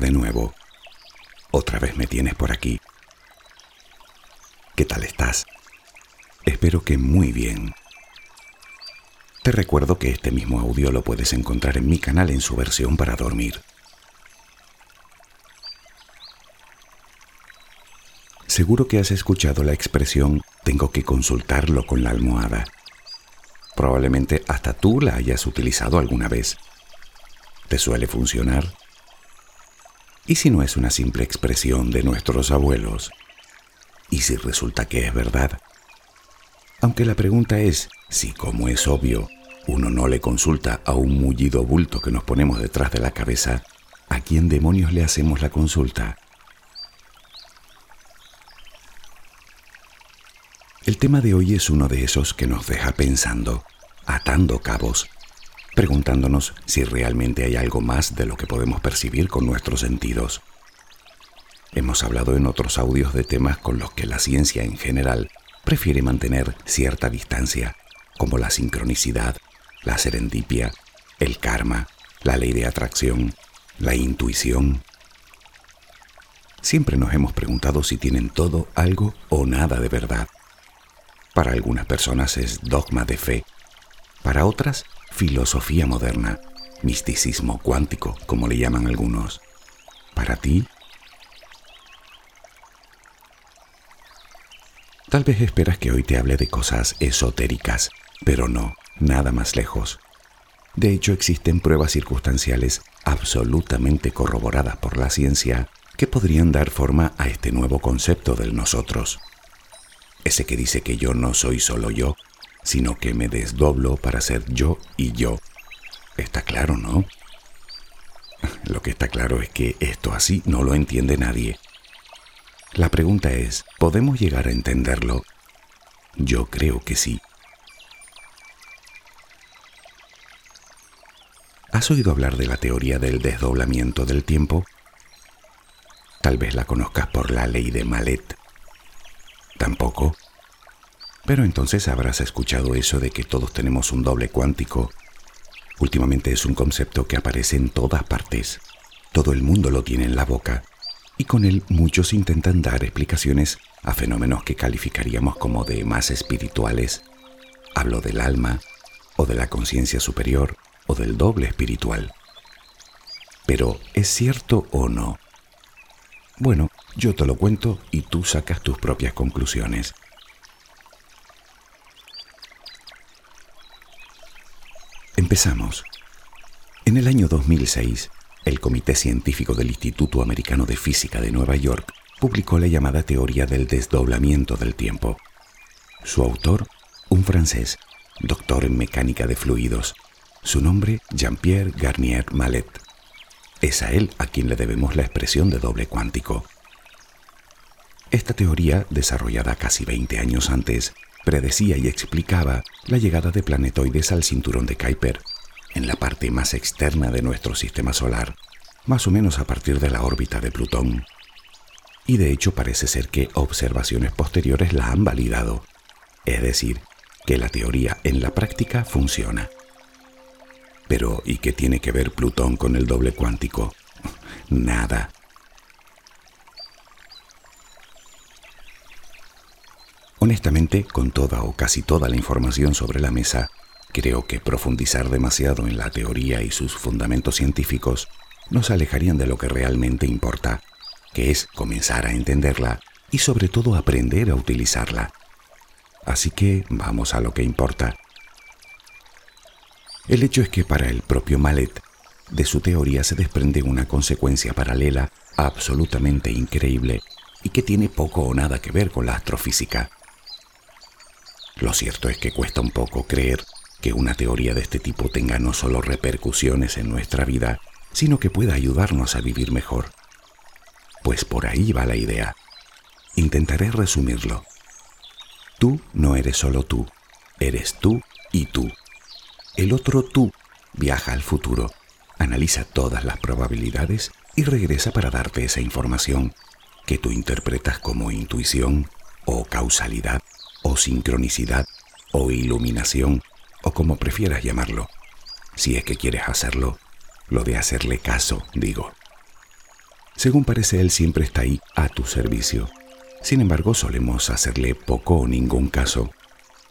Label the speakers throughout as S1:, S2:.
S1: de nuevo. Otra vez me tienes por aquí. ¿Qué tal estás? Espero que muy bien. Te recuerdo que este mismo audio lo puedes encontrar en mi canal en su versión para dormir. Seguro que has escuchado la expresión tengo que consultarlo con la almohada. Probablemente hasta tú la hayas utilizado alguna vez. ¿Te suele funcionar? ¿Y si no es una simple expresión de nuestros abuelos? ¿Y si resulta que es verdad? Aunque la pregunta es si, como es obvio, uno no le consulta a un mullido bulto que nos ponemos detrás de la cabeza, ¿a quién demonios le hacemos la consulta? El tema de hoy es uno de esos que nos deja pensando, atando cabos, preguntándonos si realmente hay algo más de lo que podemos percibir con nuestros sentidos. Hemos hablado en otros audios de temas con los que la ciencia en general prefiere mantener cierta distancia, como la sincronicidad, la serendipia, el karma, la ley de atracción, la intuición. Siempre nos hemos preguntado si tienen todo, algo o nada de verdad. Para algunas personas es dogma de fe, para otras filosofía moderna, misticismo cuántico, como le llaman algunos. Para ti, tal vez esperas que hoy te hable de cosas esotéricas, pero no, nada más lejos. De hecho, existen pruebas circunstanciales absolutamente corroboradas por la ciencia que podrían dar forma a este nuevo concepto del nosotros ese que dice que yo no soy solo yo, sino que me desdoblo para ser yo y yo. Está claro, ¿no? Lo que está claro es que esto así no lo entiende nadie. La pregunta es, ¿podemos llegar a entenderlo? Yo creo que sí. ¿Has oído hablar de la teoría del desdoblamiento del tiempo? Tal vez la conozcas por la ley de Malet. Tampoco. Pero entonces habrás escuchado eso de que todos tenemos un doble cuántico. Últimamente es un concepto que aparece en todas partes. Todo el mundo lo tiene en la boca. Y con él muchos intentan dar explicaciones a fenómenos que calificaríamos como de más espirituales. Hablo del alma, o de la conciencia superior, o del doble espiritual. Pero, ¿es cierto o no? Bueno, yo te lo cuento y tú sacas tus propias conclusiones. Empezamos. En el año 2006, el Comité Científico del Instituto Americano de Física de Nueva York publicó la llamada teoría del desdoblamiento del tiempo. Su autor, un francés, doctor en mecánica de fluidos. Su nombre, Jean-Pierre Garnier Mallet. Es a él a quien le debemos la expresión de doble cuántico. Esta teoría, desarrollada casi 20 años antes, predecía y explicaba la llegada de planetoides al cinturón de Kuiper, en la parte más externa de nuestro sistema solar, más o menos a partir de la órbita de Plutón. Y de hecho parece ser que observaciones posteriores la han validado, es decir, que la teoría en la práctica funciona. Pero, ¿y qué tiene que ver Plutón con el doble cuántico? Nada. Honestamente, con toda o casi toda la información sobre la mesa, creo que profundizar demasiado en la teoría y sus fundamentos científicos nos alejarían de lo que realmente importa, que es comenzar a entenderla y sobre todo aprender a utilizarla. Así que vamos a lo que importa. El hecho es que para el propio Mallet, de su teoría se desprende una consecuencia paralela absolutamente increíble y que tiene poco o nada que ver con la astrofísica. Lo cierto es que cuesta un poco creer que una teoría de este tipo tenga no solo repercusiones en nuestra vida, sino que pueda ayudarnos a vivir mejor. Pues por ahí va la idea. Intentaré resumirlo. Tú no eres solo tú, eres tú y tú. El otro tú viaja al futuro, analiza todas las probabilidades y regresa para darte esa información que tú interpretas como intuición o causalidad o sincronicidad o iluminación o como prefieras llamarlo. Si es que quieres hacerlo, lo de hacerle caso, digo. Según parece, Él siempre está ahí a tu servicio. Sin embargo, solemos hacerle poco o ningún caso.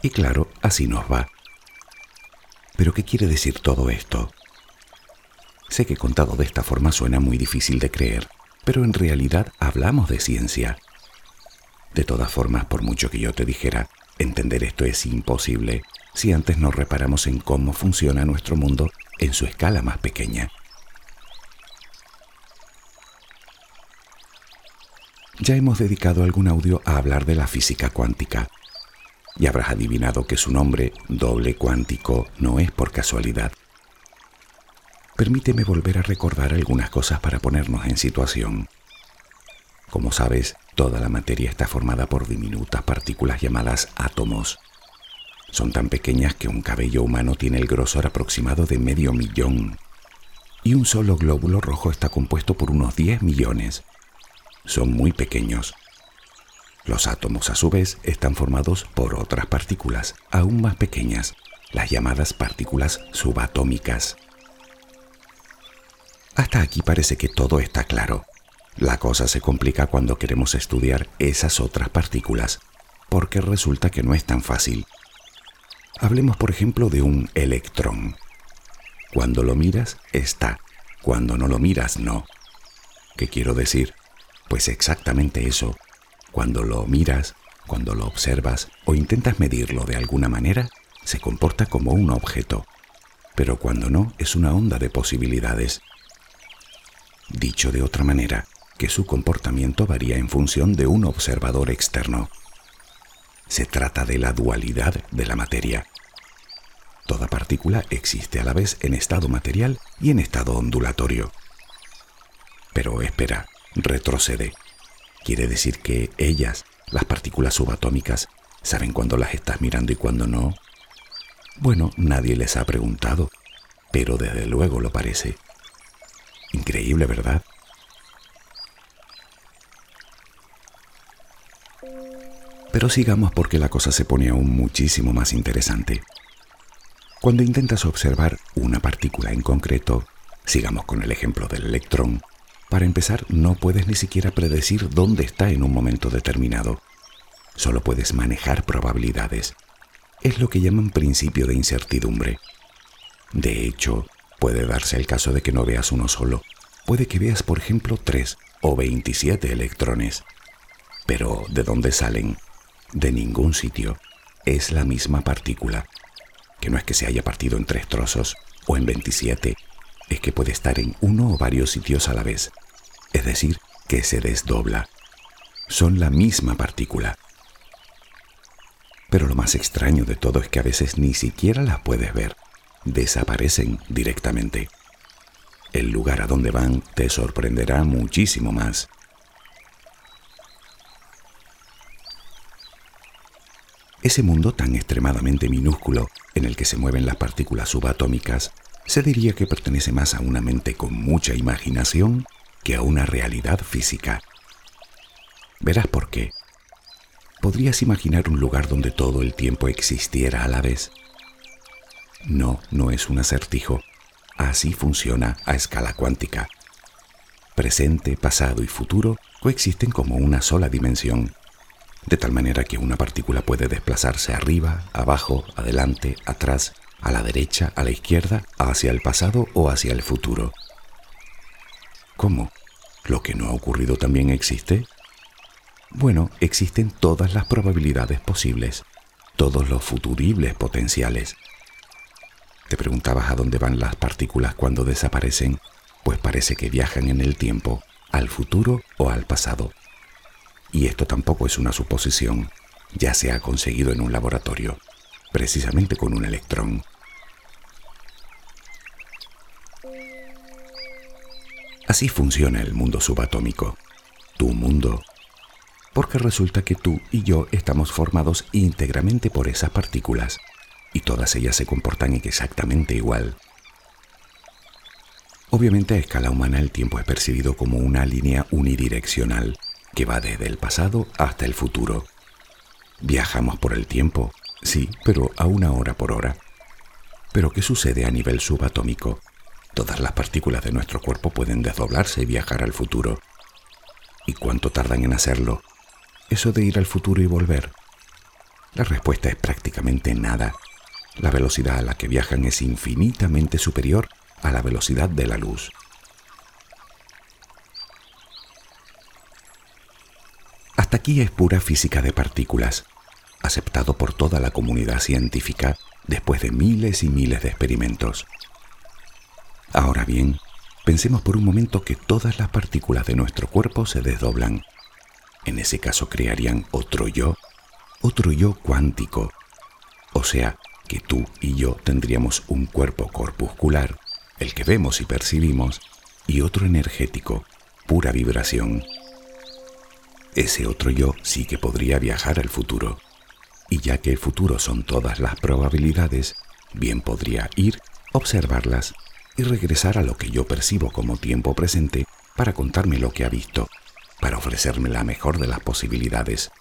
S1: Y claro, así nos va. Pero ¿qué quiere decir todo esto? Sé que contado de esta forma suena muy difícil de creer, pero en realidad hablamos de ciencia. De todas formas, por mucho que yo te dijera, entender esto es imposible si antes no reparamos en cómo funciona nuestro mundo en su escala más pequeña. Ya hemos dedicado algún audio a hablar de la física cuántica y habrás adivinado que su nombre, doble cuántico, no es por casualidad. Permíteme volver a recordar algunas cosas para ponernos en situación. Como sabes, toda la materia está formada por diminutas partículas llamadas átomos. Son tan pequeñas que un cabello humano tiene el grosor aproximado de medio millón. Y un solo glóbulo rojo está compuesto por unos 10 millones son muy pequeños. Los átomos a su vez están formados por otras partículas aún más pequeñas, las llamadas partículas subatómicas. Hasta aquí parece que todo está claro. La cosa se complica cuando queremos estudiar esas otras partículas, porque resulta que no es tan fácil. Hablemos por ejemplo de un electrón. Cuando lo miras, está. Cuando no lo miras, no. ¿Qué quiero decir? Pues exactamente eso. Cuando lo miras, cuando lo observas o intentas medirlo de alguna manera, se comporta como un objeto. Pero cuando no, es una onda de posibilidades. Dicho de otra manera, que su comportamiento varía en función de un observador externo. Se trata de la dualidad de la materia. Toda partícula existe a la vez en estado material y en estado ondulatorio. Pero espera, retrocede. Quiere decir que ellas, las partículas subatómicas, saben cuándo las estás mirando y cuándo no. Bueno, nadie les ha preguntado, pero desde luego lo parece. Increíble, ¿verdad? Pero sigamos porque la cosa se pone aún muchísimo más interesante. Cuando intentas observar una partícula en concreto, sigamos con el ejemplo del electrón, para empezar, no puedes ni siquiera predecir dónde está en un momento determinado. Solo puedes manejar probabilidades. Es lo que llaman principio de incertidumbre. De hecho, puede darse el caso de que no veas uno solo. Puede que veas, por ejemplo, tres o 27 electrones. Pero, ¿de dónde salen? De ningún sitio. Es la misma partícula. Que no es que se haya partido en tres trozos o en 27, es que puede estar en uno o varios sitios a la vez, es decir, que se desdobla. Son la misma partícula. Pero lo más extraño de todo es que a veces ni siquiera las puedes ver, desaparecen directamente. El lugar a donde van te sorprenderá muchísimo más. Ese mundo tan extremadamente minúsculo en el que se mueven las partículas subatómicas se diría que pertenece más a una mente con mucha imaginación que a una realidad física. Verás por qué. ¿Podrías imaginar un lugar donde todo el tiempo existiera a la vez? No, no es un acertijo. Así funciona a escala cuántica. Presente, pasado y futuro coexisten como una sola dimensión, de tal manera que una partícula puede desplazarse arriba, abajo, adelante, atrás a la derecha, a la izquierda, hacia el pasado o hacia el futuro. ¿Cómo? ¿Lo que no ha ocurrido también existe? Bueno, existen todas las probabilidades posibles, todos los futuribles potenciales. ¿Te preguntabas a dónde van las partículas cuando desaparecen? Pues parece que viajan en el tiempo, al futuro o al pasado. Y esto tampoco es una suposición, ya se ha conseguido en un laboratorio. Precisamente con un electrón. Así funciona el mundo subatómico, tu mundo, porque resulta que tú y yo estamos formados íntegramente por esas partículas. Y todas ellas se comportan exactamente igual. Obviamente a escala humana el tiempo es percibido como una línea unidireccional que va desde el pasado hasta el futuro. Viajamos por el tiempo Sí, pero a una hora por hora. Pero ¿qué sucede a nivel subatómico? Todas las partículas de nuestro cuerpo pueden desdoblarse y viajar al futuro, ¿Y cuánto tardan en hacerlo? Eso de ir al futuro y volver. La respuesta es prácticamente nada. La velocidad a la que viajan es infinitamente superior a la velocidad de la luz. Hasta aquí es pura física de partículas, aceptado por toda la comunidad científica después de miles y miles de experimentos. Ahora bien, pensemos por un momento que todas las partículas de nuestro cuerpo se desdoblan. En ese caso crearían otro yo, otro yo cuántico. O sea, que tú y yo tendríamos un cuerpo corpuscular, el que vemos y percibimos, y otro energético, pura vibración. Ese otro yo sí que podría viajar al futuro y ya que el futuro son todas las probabilidades, bien podría ir, observarlas y regresar a lo que yo percibo como tiempo presente para contarme lo que ha visto, para ofrecerme la mejor de las posibilidades,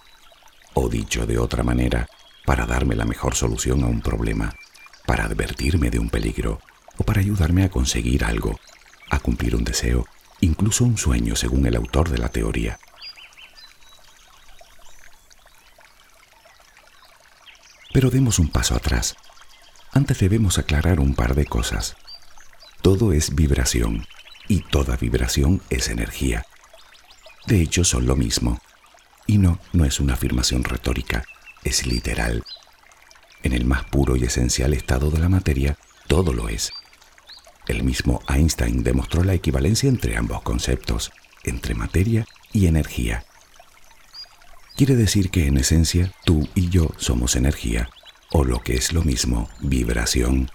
S1: o dicho de otra manera, para darme la mejor solución a un problema, para advertirme de un peligro o para ayudarme a conseguir algo, a cumplir un deseo, incluso un sueño según el autor de la teoría. Pero demos un paso atrás. Antes debemos aclarar un par de cosas. Todo es vibración y toda vibración es energía. De hecho, son lo mismo. Y no, no es una afirmación retórica, es literal. En el más puro y esencial estado de la materia, todo lo es. El mismo Einstein demostró la equivalencia entre ambos conceptos, entre materia y energía. Quiere decir que en esencia tú y yo somos energía, o lo que es lo mismo, vibración.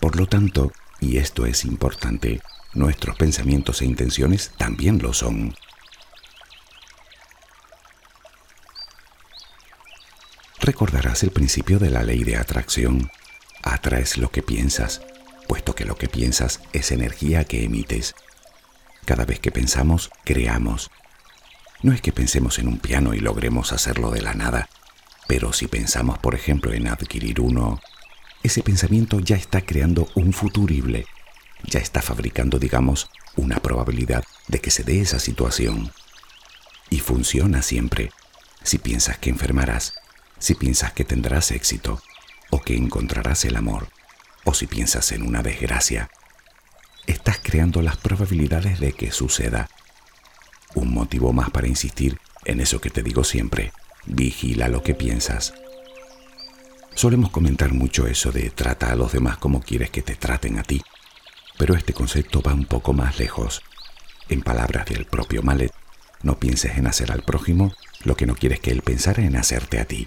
S1: Por lo tanto, y esto es importante, nuestros pensamientos e intenciones también lo son. Recordarás el principio de la ley de atracción. Atraes lo que piensas, puesto que lo que piensas es energía que emites. Cada vez que pensamos, creamos, no es que pensemos en un piano y logremos hacerlo de la nada, pero si pensamos, por ejemplo, en adquirir uno, ese pensamiento ya está creando un futurible, ya está fabricando, digamos, una probabilidad de que se dé esa situación. Y funciona siempre. Si piensas que enfermarás, si piensas que tendrás éxito, o que encontrarás el amor, o si piensas en una desgracia, estás creando las probabilidades de que suceda un motivo más para insistir en eso que te digo siempre, vigila lo que piensas. Solemos comentar mucho eso de trata a los demás como quieres que te traten a ti, pero este concepto va un poco más lejos. En palabras del propio Malet, no pienses en hacer al prójimo lo que no quieres que él pensara en hacerte a ti.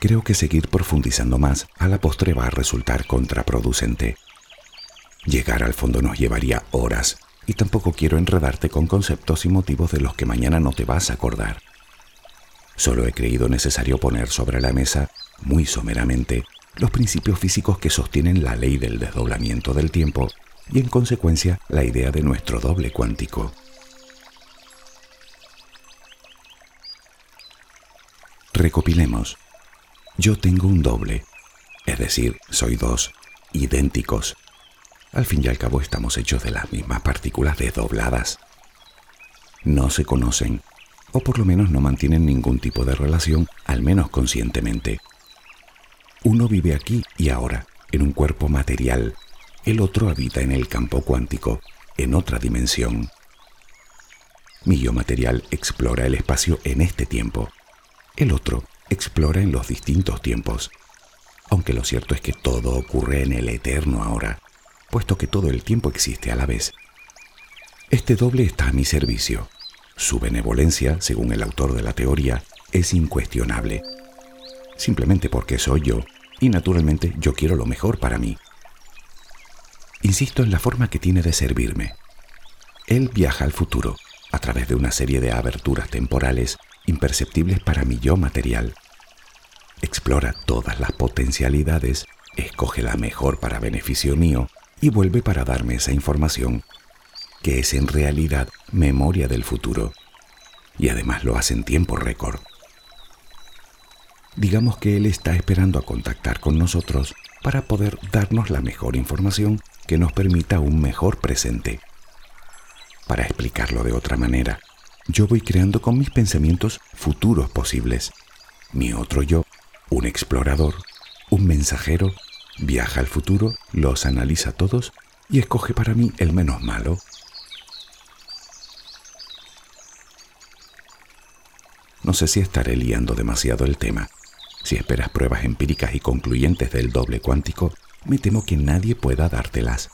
S1: Creo que seguir profundizando más a la postre va a resultar contraproducente. Llegar al fondo nos llevaría horas y tampoco quiero enredarte con conceptos y motivos de los que mañana no te vas a acordar. Solo he creído necesario poner sobre la mesa, muy someramente, los principios físicos que sostienen la ley del desdoblamiento del tiempo y en consecuencia la idea de nuestro doble cuántico. Recopilemos. Yo tengo un doble, es decir, soy dos, idénticos, al fin y al cabo estamos hechos de las mismas partículas desdobladas. No se conocen, o por lo menos no mantienen ningún tipo de relación, al menos conscientemente. Uno vive aquí y ahora, en un cuerpo material, el otro habita en el campo cuántico, en otra dimensión. Mi yo material explora el espacio en este tiempo, el otro explora en los distintos tiempos, aunque lo cierto es que todo ocurre en el eterno ahora puesto que todo el tiempo existe a la vez. Este doble está a mi servicio. Su benevolencia, según el autor de la teoría, es incuestionable. Simplemente porque soy yo, y naturalmente yo quiero lo mejor para mí. Insisto en la forma que tiene de servirme. Él viaja al futuro, a través de una serie de aberturas temporales imperceptibles para mi yo material. Explora todas las potencialidades, escoge la mejor para beneficio mío y vuelve para darme esa información, que es en realidad memoria del futuro, y además lo hace en tiempo récord. Digamos que Él está esperando a contactar con nosotros para poder darnos la mejor información que nos permita un mejor presente. Para explicarlo de otra manera, yo voy creando con mis pensamientos futuros posibles. Mi otro yo, un explorador, un mensajero, viaja al futuro, los analiza todos y escoge para mí el menos malo. No sé si estaré liando demasiado el tema. Si esperas pruebas empíricas y concluyentes del doble cuántico, me temo que nadie pueda dártelas.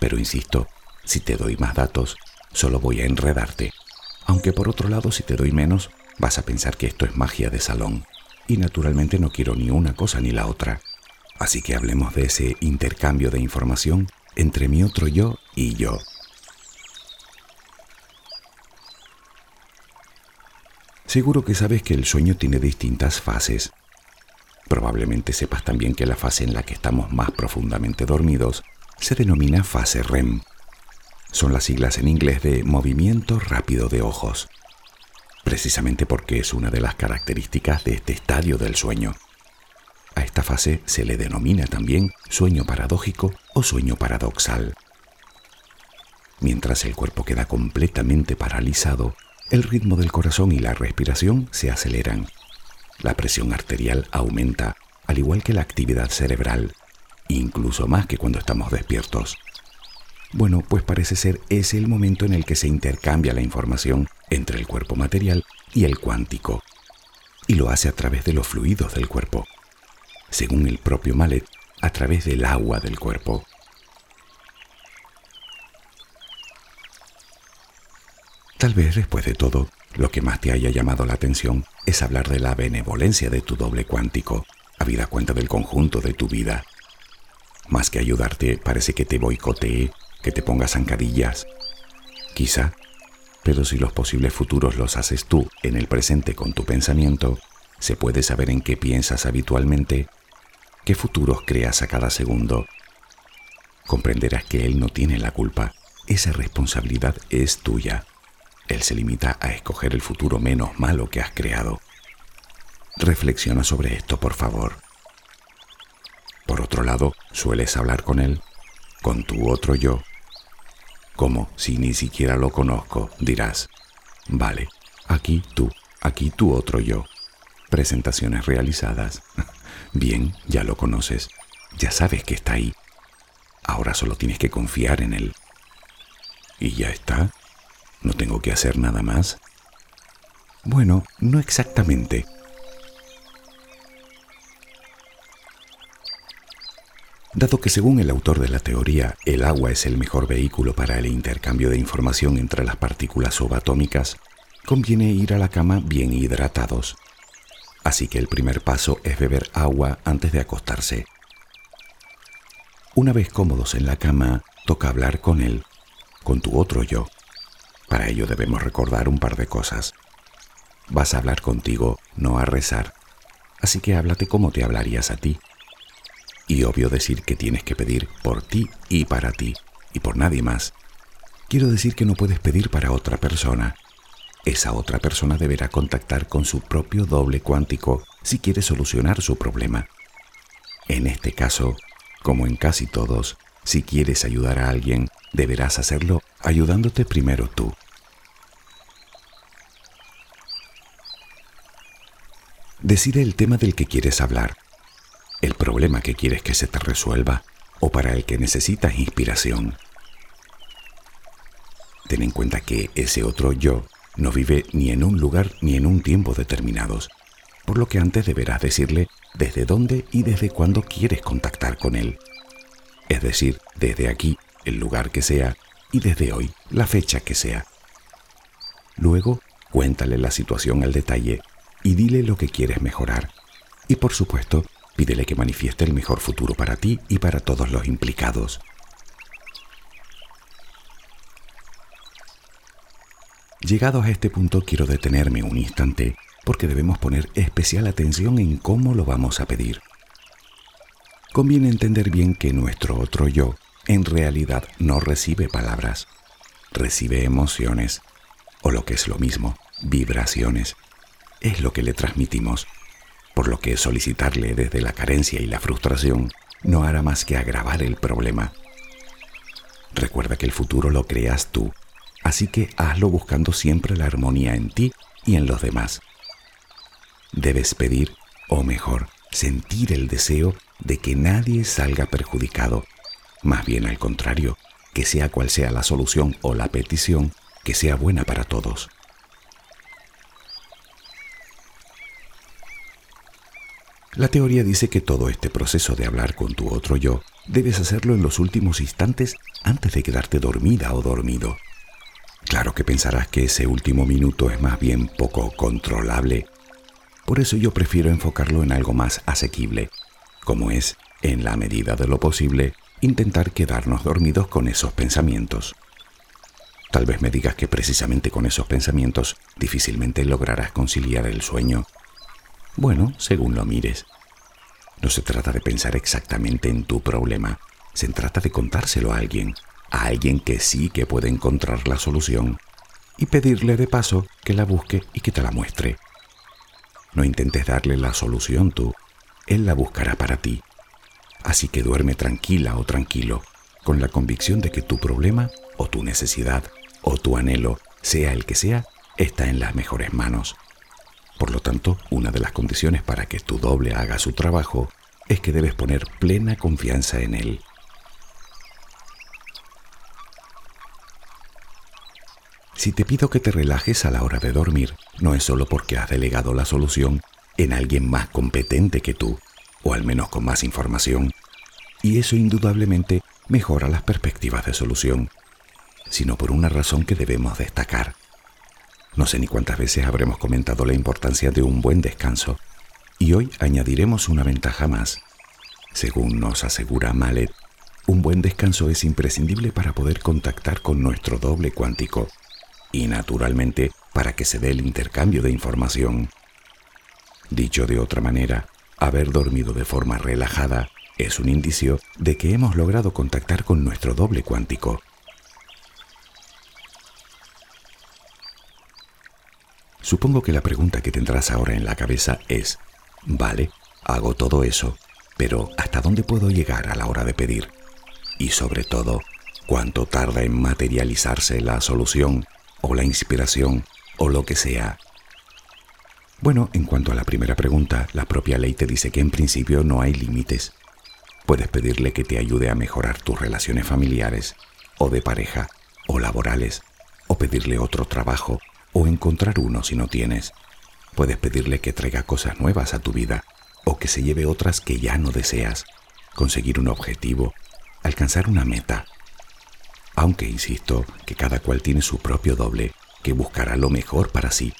S1: Pero insisto, si te doy más datos, solo voy a enredarte. Aunque por otro lado, si te doy menos, vas a pensar que esto es magia de salón. Y naturalmente no quiero ni una cosa ni la otra. Así que hablemos de ese intercambio de información entre mi otro yo y yo. Seguro que sabes que el sueño tiene distintas fases Probablemente sepas también que la fase en la que estamos más profundamente dormidos se denomina fase REM. Son las siglas en inglés de movimiento rápido de ojos, precisamente porque es una de las características de este estadio del sueño. A esta fase se le denomina también sueño paradójico o sueño paradoxal. Mientras el cuerpo queda completamente paralizado, el ritmo del corazón y la respiración se aceleran la presión arterial aumenta, al igual que la actividad cerebral, incluso más que cuando estamos despiertos. Bueno, pues parece ser ese el momento en el que se intercambia la información entre el cuerpo material y el cuántico, y lo hace a través de los fluidos del cuerpo, según el propio Malet, a través del agua del cuerpo. Tal vez después de todo, lo que más te haya llamado la atención es hablar de la benevolencia de tu doble cuántico, habida cuenta del conjunto de tu vida. Más que ayudarte, parece que te boicotee, que te ponga zancadillas. Quizá, pero si los posibles futuros los haces tú en el presente con tu pensamiento, se puede saber en qué piensas habitualmente, qué futuros creas a cada segundo. Comprenderás que Él no tiene la culpa, esa responsabilidad es tuya. Él se limita a escoger el futuro menos malo que has creado. Reflexiona sobre esto, por favor. Por otro lado, sueles hablar con él, con tu otro yo. Como si ni siquiera lo conozco, dirás. Vale, aquí tú, aquí tu otro yo. Presentaciones realizadas. Bien, ya lo conoces, ya sabes que está ahí. Ahora solo tienes que confiar en él. Y ya está. ¿No tengo que hacer nada más? Bueno, no exactamente. Dado que según el autor de la teoría el agua es el mejor vehículo para el intercambio de información entre las partículas subatómicas, conviene ir a la cama bien hidratados. Así que el primer paso es beber agua antes de acostarse. Una vez cómodos en la cama, toca hablar con él, con tu otro yo. Para ello debemos recordar un par de cosas. Vas a hablar contigo, no a rezar. Así que háblate como te hablarías a ti. Y obvio decir que tienes que pedir por ti y para ti, y por nadie más. Quiero decir que no puedes pedir para otra persona. Esa otra persona deberá contactar con su propio doble cuántico si quiere solucionar su problema. En este caso, como en casi todos, si quieres ayudar a alguien, deberás hacerlo ayudándote primero tú. Decide el tema del que quieres hablar, el problema que quieres que se te resuelva o para el que necesitas inspiración. Ten en cuenta que ese otro yo no vive ni en un lugar ni en un tiempo determinados, por lo que antes deberás decirle desde dónde y desde cuándo quieres contactar con él. Es decir, desde aquí, el lugar que sea, y desde hoy, la fecha que sea. Luego, cuéntale la situación al detalle y dile lo que quieres mejorar. Y por supuesto, pídele que manifieste el mejor futuro para ti y para todos los implicados. Llegados a este punto quiero detenerme un instante porque debemos poner especial atención en cómo lo vamos a pedir. Conviene entender bien que nuestro otro yo en realidad no recibe palabras, recibe emociones, o lo que es lo mismo, vibraciones. Es lo que le transmitimos, por lo que solicitarle desde la carencia y la frustración no hará más que agravar el problema. Recuerda que el futuro lo creas tú, así que hazlo buscando siempre la armonía en ti y en los demás. Debes pedir, o mejor, sentir el deseo de que nadie salga perjudicado. Más bien al contrario, que sea cual sea la solución o la petición, que sea buena para todos. La teoría dice que todo este proceso de hablar con tu otro yo debes hacerlo en los últimos instantes antes de quedarte dormida o dormido. Claro que pensarás que ese último minuto es más bien poco controlable. Por eso yo prefiero enfocarlo en algo más asequible, como es, en la medida de lo posible, intentar quedarnos dormidos con esos pensamientos. Tal vez me digas que precisamente con esos pensamientos difícilmente lograrás conciliar el sueño bueno, según lo mires. No se trata de pensar exactamente en tu problema, se trata de contárselo a alguien, a alguien que sí que puede encontrar la solución, y pedirle de paso que la busque y que te la muestre. No intentes darle la solución tú, él la buscará para ti. Así que duerme tranquila o tranquilo, con la convicción de que tu problema o tu necesidad o tu anhelo, sea el que sea, está en las mejores manos por lo tanto, una de las condiciones para que tu doble haga su trabajo es que debes poner plena confianza en él. Si te pido que te relajes a la hora de dormir, no es solo porque has delegado la solución en alguien más competente que tú, o al menos con más información, y eso indudablemente mejora las perspectivas de solución, sino por una razón que debemos destacar. No sé ni cuántas veces habremos comentado la importancia de un buen descanso, y hoy añadiremos una ventaja más. Según nos asegura Mallet, un buen descanso es imprescindible para poder contactar con nuestro doble cuántico y naturalmente para que se dé el intercambio de información. Dicho de otra manera, haber dormido de forma relajada es un indicio de que hemos logrado contactar con nuestro doble cuántico Supongo que la pregunta que tendrás ahora en la cabeza es, vale, hago todo eso, pero ¿hasta dónde puedo llegar a la hora de pedir? Y sobre todo, ¿cuánto tarda en materializarse la solución o la inspiración o lo que sea? Bueno, en cuanto a la primera pregunta, la propia ley te dice que en principio no hay límites. Puedes pedirle que te ayude a mejorar tus relaciones familiares, o de pareja, o laborales, o pedirle otro trabajo, o encontrar uno si no tienes. Puedes pedirle que traiga cosas nuevas a tu vida o que se lleve otras que ya no deseas, conseguir un objetivo, alcanzar una meta. Aunque insisto que cada cual tiene su propio doble, que buscará lo mejor para sí.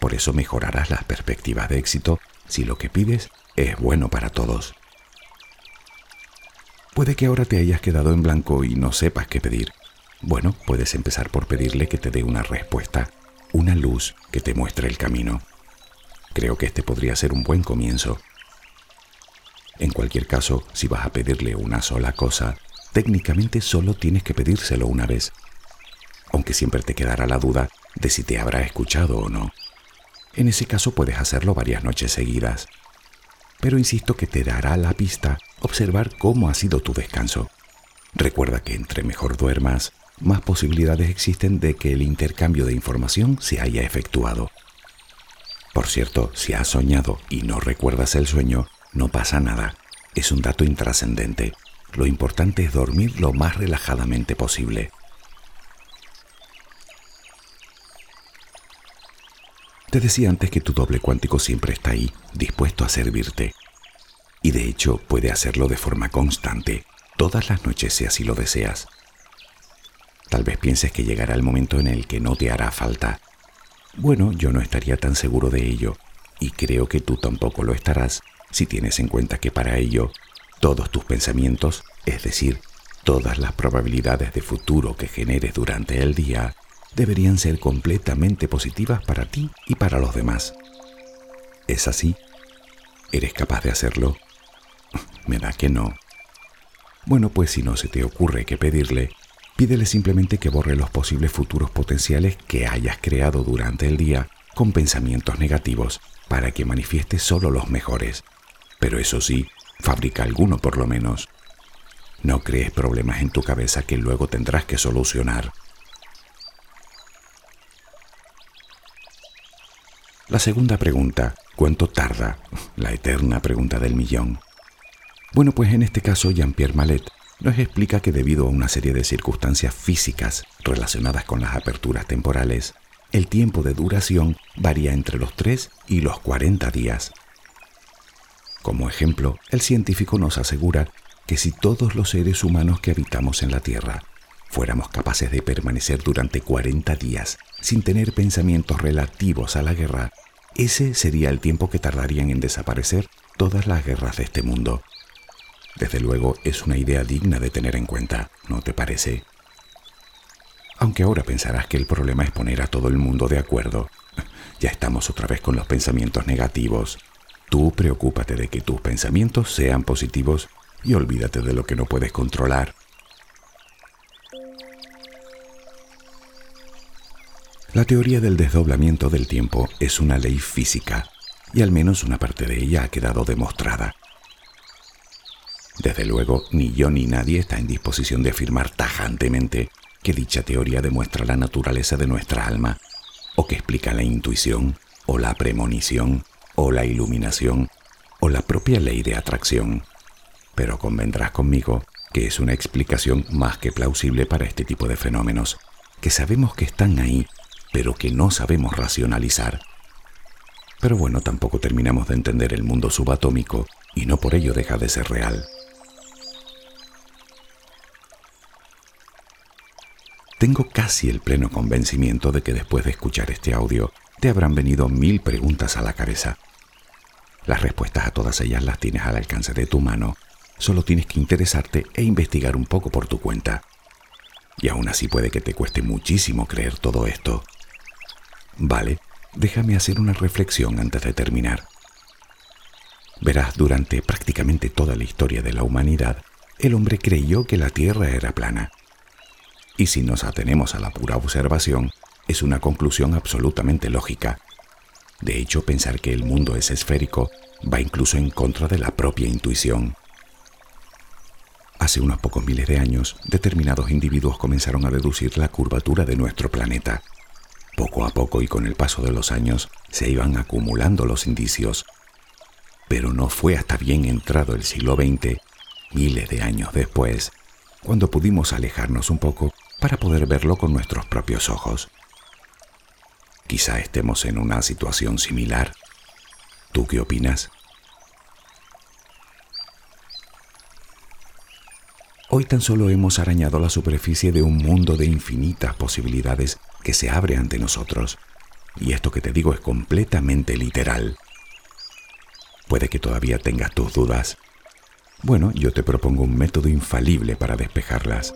S1: Por eso mejorarás las perspectivas de éxito si lo que pides es bueno para todos. Puede que ahora te hayas quedado en blanco y no sepas qué pedir. Bueno, puedes empezar por pedirle que te dé una respuesta una luz que te muestre el camino. Creo que este podría ser un buen comienzo. En cualquier caso, si vas a pedirle una sola cosa, técnicamente solo tienes que pedírselo una vez, aunque siempre te quedará la duda de si te habrá escuchado o no. En ese caso puedes hacerlo varias noches seguidas. Pero insisto que te dará la pista observar cómo ha sido tu descanso. Recuerda que entre mejor duermas, más posibilidades existen de que el intercambio de información se haya efectuado. Por cierto, si has soñado y no recuerdas el sueño, no pasa nada. Es un dato intrascendente. Lo importante es dormir lo más relajadamente posible. Te decía antes que tu doble cuántico siempre está ahí, dispuesto a servirte. Y de hecho puede hacerlo de forma constante, todas las noches si así lo deseas. Tal vez pienses que llegará el momento en el que no te hará falta. Bueno, yo no estaría tan seguro de ello, y creo que tú tampoco lo estarás si tienes en cuenta que para ello todos tus pensamientos, es decir, todas las probabilidades de futuro que generes durante el día, deberían ser completamente positivas para ti y para los demás. ¿Es así? ¿Eres capaz de hacerlo? Me da que no. Bueno, pues si no se te ocurre que pedirle, Pídele simplemente que borre los posibles futuros potenciales que hayas creado durante el día con pensamientos negativos para que manifieste solo los mejores. Pero eso sí, fabrica alguno por lo menos. No crees problemas en tu cabeza que luego tendrás que solucionar. La segunda pregunta, ¿cuánto tarda? La eterna pregunta del millón. Bueno, pues en este caso Jean-Pierre Mallet nos explica que debido a una serie de circunstancias físicas relacionadas con las aperturas temporales, el tiempo de duración varía entre los 3 y los 40 días. Como ejemplo, el científico nos asegura que si todos los seres humanos que habitamos en la Tierra fuéramos capaces de permanecer durante 40 días sin tener pensamientos relativos a la guerra, ese sería el tiempo que tardarían en desaparecer todas las guerras de este mundo. Desde luego es una idea digna de tener en cuenta, ¿no te parece? Aunque ahora pensarás que el problema es poner a todo el mundo de acuerdo. Ya estamos otra vez con los pensamientos negativos. Tú preocúpate de que tus pensamientos sean positivos y olvídate de lo que no puedes controlar. La teoría del desdoblamiento del tiempo es una ley física y al menos una parte de ella ha quedado demostrada. Desde luego, ni yo ni nadie está en disposición de afirmar tajantemente que dicha teoría demuestra la naturaleza de nuestra alma, o que explica la intuición, o la premonición, o la iluminación, o la propia ley de atracción. Pero convendrás conmigo que es una explicación más que plausible para este tipo de fenómenos, que sabemos que están ahí pero que no sabemos racionalizar. Pero bueno, tampoco terminamos de entender el mundo subatómico y no por ello deja de ser real. Tengo casi el pleno convencimiento de que después de escuchar este audio te habrán venido mil preguntas a la cabeza. Las respuestas a todas ellas las tienes al alcance de tu mano, solo tienes que interesarte e investigar un poco por tu cuenta. Y aún así puede que te cueste muchísimo creer todo esto. Vale, déjame hacer una reflexión antes de terminar. Verás, durante prácticamente toda la historia de la humanidad, el hombre creyó que la Tierra era plana. Y si nos atenemos a la pura observación, es una conclusión absolutamente lógica. De hecho, pensar que el mundo es esférico va incluso en contra de la propia intuición. Hace unos pocos miles de años, determinados individuos comenzaron a deducir la curvatura de nuestro planeta poco a poco y con el paso de los años se iban acumulando los indicios. Pero no fue hasta bien entrado el siglo XX, miles de años después, cuando pudimos alejarnos un poco para poder verlo con nuestros propios ojos. Quizá estemos en una situación similar. ¿Tú qué opinas? Hoy tan solo hemos arañado la superficie de un mundo de infinitas posibilidades que se abre ante nosotros. Y esto que te digo es completamente literal. Puede que todavía tengas tus dudas. Bueno, yo te propongo un método infalible para despejarlas.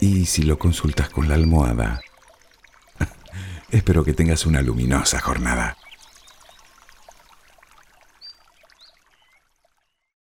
S1: ¿Y si lo consultas con la almohada? Espero que tengas una luminosa jornada.